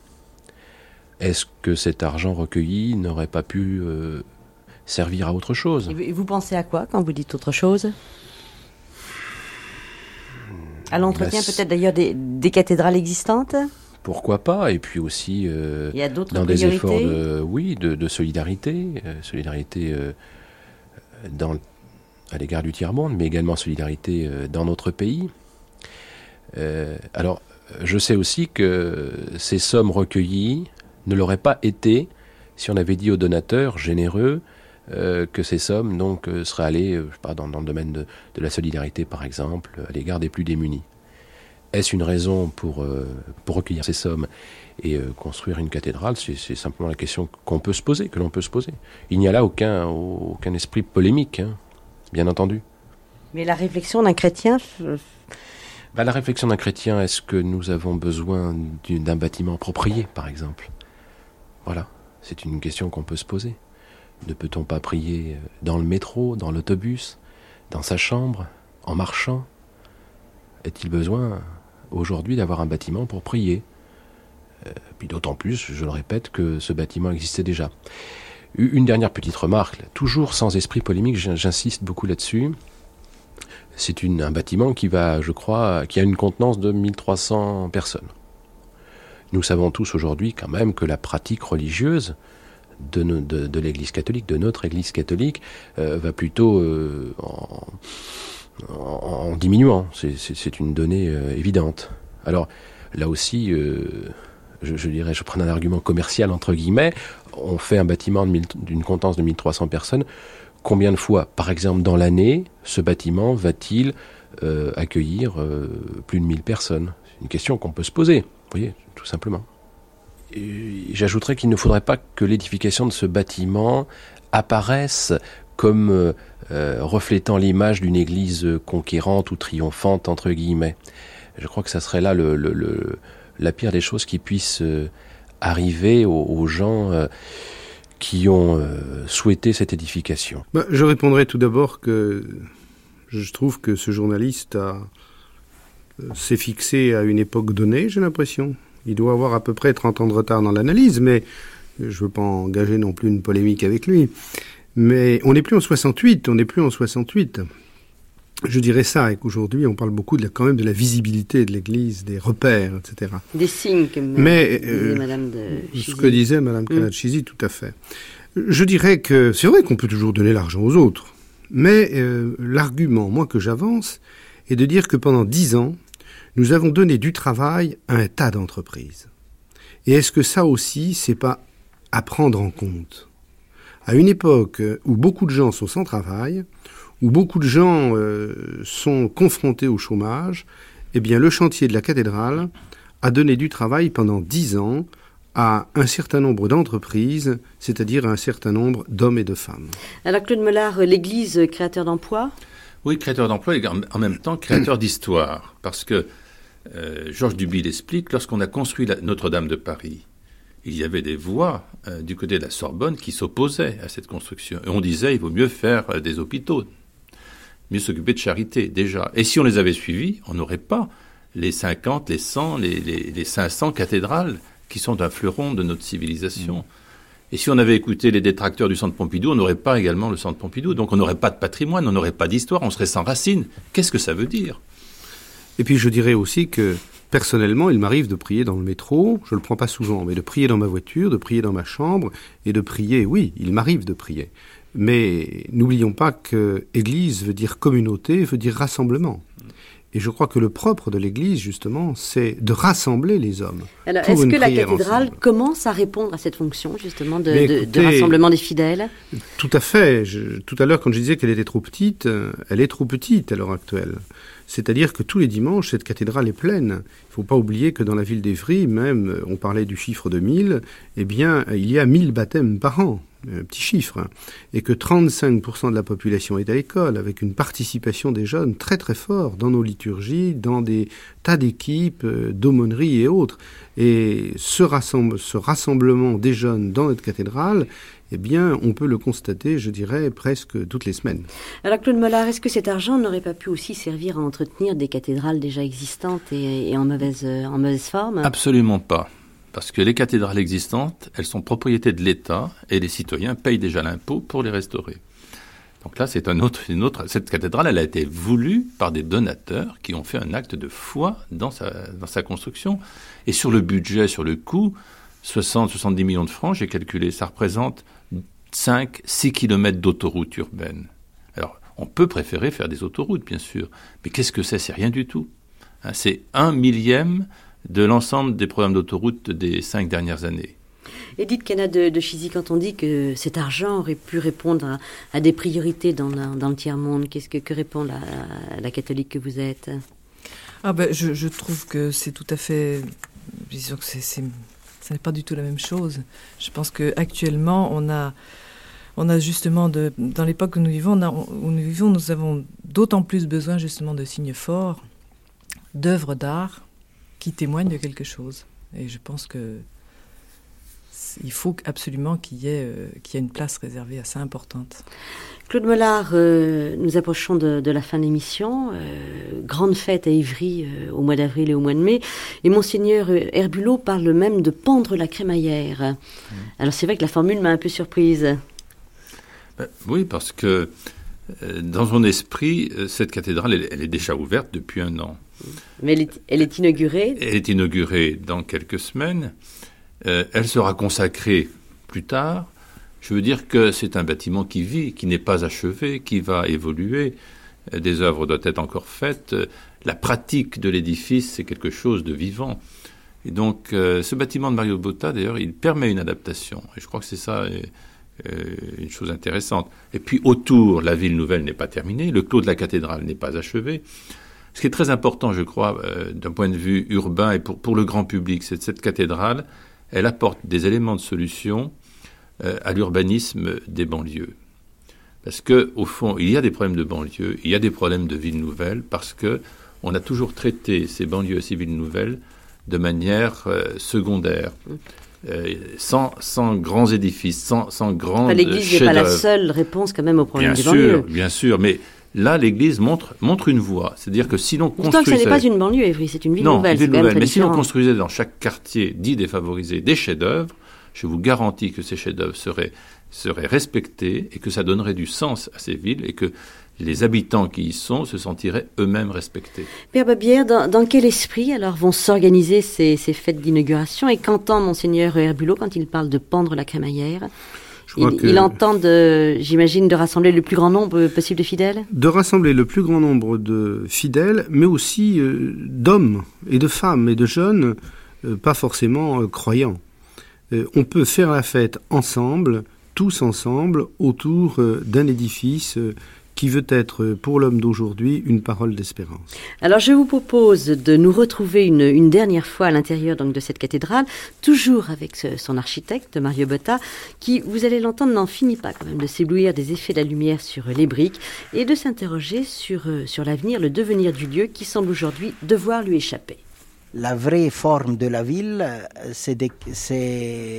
Est-ce que cet argent recueilli n'aurait pas pu servir à autre chose. Et vous pensez à quoi quand vous dites autre chose? À l'entretien peut-être d'ailleurs des, des, cathédrales existantes? Pourquoi pas? Et puis aussi euh, Il y a dans priorités des efforts de, oui, de, de solidarité, euh, solidarité euh, dans, à l'égard du tiers-monde, mais également solidarité dans notre pays. Alors, je sais aussi que ces sommes recueillies ne l'auraient pas été si on avait dit aux donateurs généreux euh, que ces sommes donc euh, seraient allées euh, pas, dans, dans, le domaine de, de, la solidarité par exemple à l'égard des plus démunis. Est-ce une raison pour, euh, pour recueillir ces sommes et euh, construire une cathédrale? C'est simplement la question qu'on peut se poser, que l'on peut se poser. Il n'y a là aucun, aucun esprit polémique, hein, bien entendu. Mais la réflexion d'un chrétien bah, La réflexion d'un chrétien, est-ce que nous avons besoin d'un bâtiment approprié, par exemple? Voilà, c'est une question qu'on peut se poser. Ne peut-on pas prier euh, dans le métro, dans l'autobus, dans sa chambre, en marchant? Est-il besoin aujourd'hui d'avoir un bâtiment pour prier? Euh, Puis d'autant plus, je le répète, que ce bâtiment existait déjà. Une dernière petite remarque, toujours sans esprit polémique, j'insiste beaucoup là-dessus. C'est un bâtiment qui va, je crois, qui a une contenance de 1300 personnes. Nous savons tous aujourd'hui quand même que la pratique religieuse de, l'Église catholique, de notre Église catholique, euh, va plutôt euh, en, diminuant. C'est une donnée euh, évidente. Alors là aussi, je, dirais, je prends un argument commercial entre guillemets, on fait un bâtiment d'une contenance de 1300 personnes. Combien de fois, par exemple, dans l'année, ce bâtiment va-t-il accueillir plus de 1000 personnes? C'est une question qu'on peut se poser, vous voyez, tout simplement. J'ajouterais qu'il ne faudrait pas que l'édification de ce bâtiment apparaisse comme euh, euh, reflétant l'image d'une église conquérante ou triomphante, entre guillemets. Je crois que ça serait là la pire des choses qui puissent euh, arriver aux, gens qui ont souhaité cette édification. Bah, je répondrai tout d'abord que je trouve que ce journaliste s'est fixé à une époque donnée, j'ai l'impression. Il doit avoir à peu près 30 ans de retard dans l'analyse, mais je ne veux pas engager non plus une polémique avec lui. Mais on n'est plus en 68, on n'est plus en 68. Je dirais ça, et qu'aujourd'hui, on parle beaucoup de la, quand même de la visibilité de l'Église, des repères, etc. Des signes, que Mais, euh, Madame de Ce que disait Madame mmh. tout à fait. Je dirais que c'est vrai qu'on peut toujours donner l'argent aux autres, mais euh, l'argument, moi, que j'avance, est de dire que pendant dix ans, nous avons donné du travail à un tas d'entreprises. Et est-ce que ça aussi, c'est pas à prendre en compte? À une époque où beaucoup de gens sont sans travail, où beaucoup de gens euh, sont confrontés au chômage, eh bien, le chantier de la cathédrale a donné du travail pendant dix ans à un certain nombre d'entreprises, c'est-à-dire à un certain nombre d'hommes et de femmes. Alors, Claude Mellard, l'Église créateur d'emplois? Oui, créateur d'emplois et en même temps créateur d'histoire. Parce que euh, Georges Duby l'explique, lorsqu'on a construit Notre-Dame de Paris, il y avait des voix euh, du côté de la Sorbonne qui s'opposaient à cette construction. Et on disait, il vaut mieux faire euh, des hôpitaux, mieux s'occuper de charité, déjà. Et si on les avait suivis, on n'aurait pas les 50, les 100, les, les, 500 cathédrales qui sont un fleuron de notre civilisation. Mmh. Et si on avait écouté les détracteurs du Centre Pompidou, on n'aurait pas également le Centre Pompidou. Donc on n'aurait pas de patrimoine, on n'aurait pas d'histoire, on serait sans racines. Qu'est-ce que ça veut dire? Et puis je dirais aussi que personnellement, il m'arrive de prier dans le métro, je ne le prends pas souvent, mais de prier dans ma voiture, de prier dans ma chambre, et de prier, oui, il m'arrive de prier. Mais n'oublions pas que Église veut dire communauté, veut dire rassemblement. Et je crois que le propre de l'Église, justement, c'est de rassembler les hommes. Alors, est-ce que la cathédrale commence à répondre à cette fonction, justement, de, rassemblement des fidèles? Tout à fait. tout à l'heure, quand je disais qu'elle était trop petite, euh, elle est trop petite à l'heure actuelle. C'est-à-dire que tous les dimanches, cette cathédrale est pleine. Il ne faut pas oublier que dans la ville d'Evry, même, on parlait du chiffre de 1000, eh bien, il y a 1000 baptêmes par an un petit chiffre, hein. et que 35% de la population est à l'école, avec une participation des jeunes très très forte dans nos liturgies, dans des tas d'équipes, euh, d'aumôneries et autres. Et ce, ce rassemblement des jeunes dans notre cathédrale, eh bien, on peut le constater, je dirais, presque toutes les semaines. Alors, Claude Mollard, est-ce que cet argent n'aurait pas pu aussi servir à entretenir des cathédrales déjà existantes et, en, mauvaise, en mauvaise forme? Absolument pas. Parce que les cathédrales existantes, elles sont propriété de l'État et les citoyens payent déjà l'impôt pour les restaurer. Donc là, c'est un autre, une autre. Cette cathédrale, elle a été voulue par des donateurs qui ont fait un acte de foi dans sa, dans sa construction. Et sur le budget, sur le coût, 60-70 millions de francs, j'ai calculé, ça représente 5-6 kilomètres d'autoroute urbaine. Alors, on peut préférer faire des autoroutes, bien sûr, mais qu'est-ce que c'est? C'est rien du tout. Hein, c'est un millième de l'ensemble des programmes d'autoroute des cinq dernières années. Edith Cana de, de Chizy, quand on dit que cet argent aurait pu répondre à, des priorités dans, dans le tiers-monde, qu'est-ce que, répond la, la, catholique que vous êtes? Ah ben, je, je trouve que c'est tout à fait. Disons que c'est, c'est, ça n'est pas du tout la même chose. Je pense qu'actuellement, on a. On a justement, de, dans l'époque où nous vivons, où nous vivons, nous avons d'autant plus besoin justement de signes forts, d'œuvres d'art qui témoignent de quelque chose. Et je pense que il faut absolument qu'il y, ait, euh, qu'il y ait une place réservée assez importante. Claude Mollard, euh, nous approchons de, de, la fin de l'émission. Euh, grande fête à Ivry euh, au mois d'avril et au mois de mai. Et Monseigneur Herbulot parle même de pendre la crémaillère. Mmh. Alors c'est vrai que la formule m'a un peu surprise. Ben, oui, parce que dans son esprit, cette cathédrale, elle, elle, est déjà ouverte depuis un an. Mais elle est, elle est inaugurée Elle est inaugurée dans quelques semaines. Euh, elle sera consacrée plus tard. Je veux dire que c'est un bâtiment qui vit, qui n'est pas achevé, qui va évoluer. Euh, des œuvres doivent être encore faites. Euh, la pratique de l'édifice, c'est quelque chose de vivant. Et donc, ce bâtiment de Mario Botta, d'ailleurs, il permet une adaptation. Et je crois que c'est ça une chose intéressante. Et puis, autour, la ville nouvelle n'est pas terminée. Le clos de la cathédrale n'est pas achevé. Ce qui est très important, je crois, d'un point de vue urbain et pour, pour le grand public, c'est cette cathédrale, elle apporte des éléments de solution euh, à l'urbanisme des banlieues. Parce que, au fond, il y a des problèmes de banlieues, il y a des problèmes de villes nouvelles, parce que on a toujours traité ces banlieues et ces villes nouvelles de manière euh, secondaire. Euh, sans, sans, grands édifices, sans, sans grands enfin, L'Église n'est pas la seule réponse quand même au problème bien des sûr, banlieues. Bien sûr, mais là, l'Église montre, montre une voie. C'est-à-dire que si l'on construisait... Pourtant que ce n'est pas une banlieue, Évry, c'est une ville non, nouvelle. Une ville nouvelle. Mais si l'on construisait dans chaque quartier dit défavorisé des chefs-d'œuvre, je vous garantis que ces chefs-d'œuvre seraient, seraient respectés et que ça donnerait du sens à ces villes et que les habitants qui y sont se sentiraient eux-mêmes respectés. Père Babière, dans, dans, quel esprit alors vont s'organiser ces, ces, fêtes d'inauguration? Et qu'entend Monseigneur Herbulot quand il parle de pendre la crémaillère? Il, que... il, entend, j'imagine, de rassembler le plus grand nombre possible de fidèles De rassembler le plus grand nombre de fidèles, mais aussi euh, d'hommes et de femmes et de jeunes, euh, pas forcément euh, croyants. on peut faire la fête ensemble, tous ensemble, autour d'un édifice qui veut être pour l'homme d'aujourd'hui une parole d'espérance. Alors je vous propose de nous retrouver une, une dernière fois à l'intérieur donc de cette cathédrale, toujours avec ce, son architecte Mario Botta, qui, vous allez l'entendre, n'en finit pas quand même de s'éblouir des effets de la lumière sur les briques et de s'interroger sur, sur l'avenir, le devenir du lieu qui semble aujourd'hui devoir lui échapper. La vraie forme de la ville, c'est de,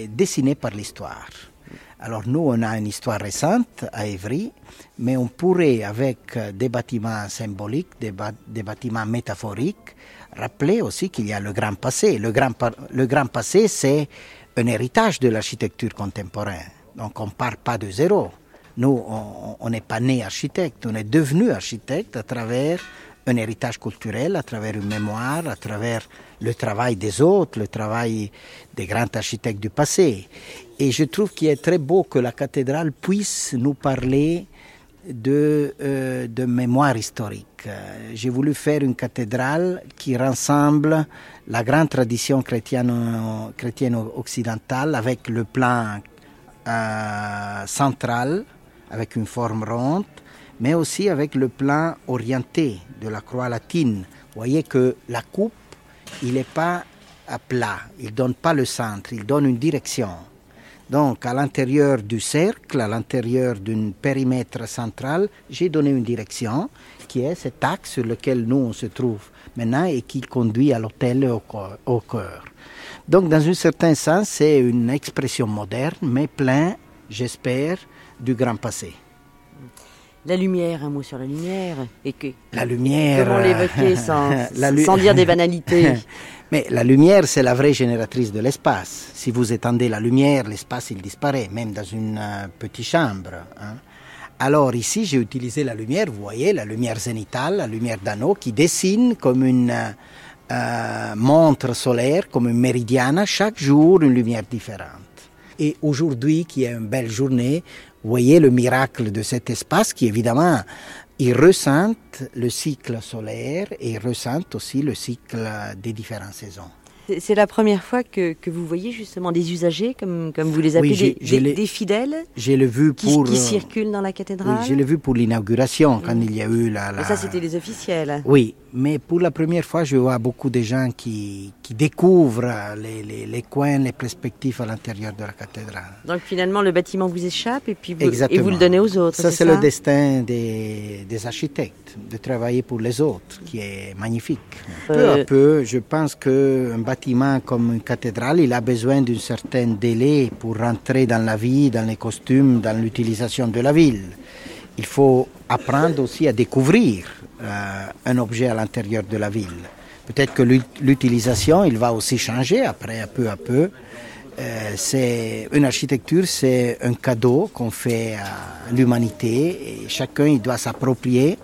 dessinée par l'histoire. Alors nous, on a une histoire récente à Évry, mais on pourrait, avec des bâtiments symboliques, des, bâtiments métaphoriques, rappeler aussi qu'il y a le grand passé. Le grand, le grand passé, c'est un héritage de l'architecture contemporaine. Donc on ne part pas de zéro. Nous, on n'est pas né architecte, on est devenu architecte à travers un héritage culturel, à travers une mémoire, à travers le travail des autres, le travail des grands architectes du passé. Et je trouve qu'il est très beau que la cathédrale puisse nous parler de, euh, de mémoire historique. J'ai voulu faire une cathédrale qui rassemble la grande tradition chrétienne, chrétienne occidentale avec le plan euh, central, avec une forme ronde, mais aussi avec le plan orienté de la croix latine. Vous voyez que la coupe, il n'est pas à plat, il ne donne pas le centre, il donne une direction. Donc, à l'intérieur du cercle, à l'intérieur d'un périmètre central, j'ai donné une direction qui est cet axe sur lequel nous on se trouve maintenant et qui conduit à l'hôtel au, cœur. Donc, dans un certain sens, c'est une expression moderne, mais plein, j'espère, du grand passé. La lumière, un mot sur la lumière. Et que, la lumière. Comment l'évoquer sans, sans dire des banalités Mais la lumière, c'est la vraie génératrice de l'espace. Si vous étendez la lumière, l'espace, il disparaît, même dans une euh, petite chambre. Hein. Alors ici, j'ai utilisé la lumière, vous voyez, la lumière zénitale, la lumière d'anneau, qui dessine comme une euh, montre solaire, comme une méridiane, chaque jour une lumière différente. Et aujourd'hui, qui est une belle journée, voyez le miracle de cet espace qui, évidemment, il ressent le cycle solaire et il ressent aussi le cycle des différentes saisons. C'est la première fois que, que, vous voyez justement des usagers, comme, comme vous les appelez, des, des, des, fidèles J'ai le vu pour... Qui, qui circulent dans la cathédrale oui, Je l'ai vu pour l'inauguration, quand il y a eu la... la... Mais ça, c'était les officiels. Oui, mais pour la première fois, je vois beaucoup de gens qui, qui découvrent les, les, les, coins, les perspectives à l'intérieur de la cathédrale. Donc finalement, le bâtiment vous échappe et puis vous, et vous le donnez aux autres. Ça, c'est le destin des, des, architectes, de travailler pour les autres, qui est magnifique. Euh... Peu à peu, je pense qu'un bâtiment comme une cathédrale, il a besoin d'un certain délai pour rentrer dans la vie, dans les costumes, dans l'utilisation de la ville. Il faut apprendre aussi à découvrir euh, un objet à l'intérieur de la ville. Peut-être que l'utilisation, il va aussi changer après, peu à peu. Euh, c'est une architecture, c'est un cadeau qu'on fait à l'humanité et chacun il doit s'approprier.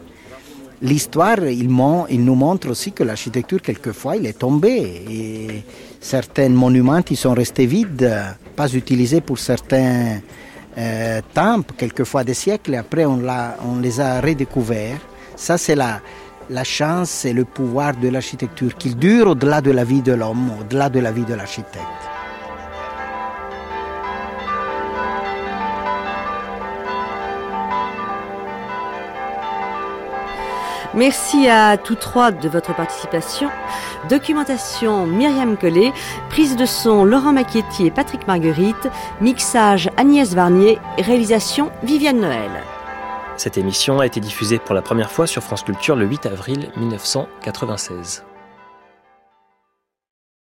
L'histoire, il, il, nous montre aussi que l'architecture, quelquefois, il est tombé et certains monuments, ils sont restés vides, pas utilisés pour certains euh, temps, quelquefois des siècles, après on, on les a redécouverts. Ça, c'est la, la chance et le pouvoir de l'architecture, qu'il dure au-delà de la vie de l'homme, au-delà de la vie de l'architecte. Merci à tous trois de votre participation. Documentation Myriam Collet, prise de son Laurent Macchietti et Patrick Marguerite, mixage Agnès Varnier, réalisation Viviane Noël. Cette émission a été diffusée pour la première fois sur France Culture le 8 avril 1996.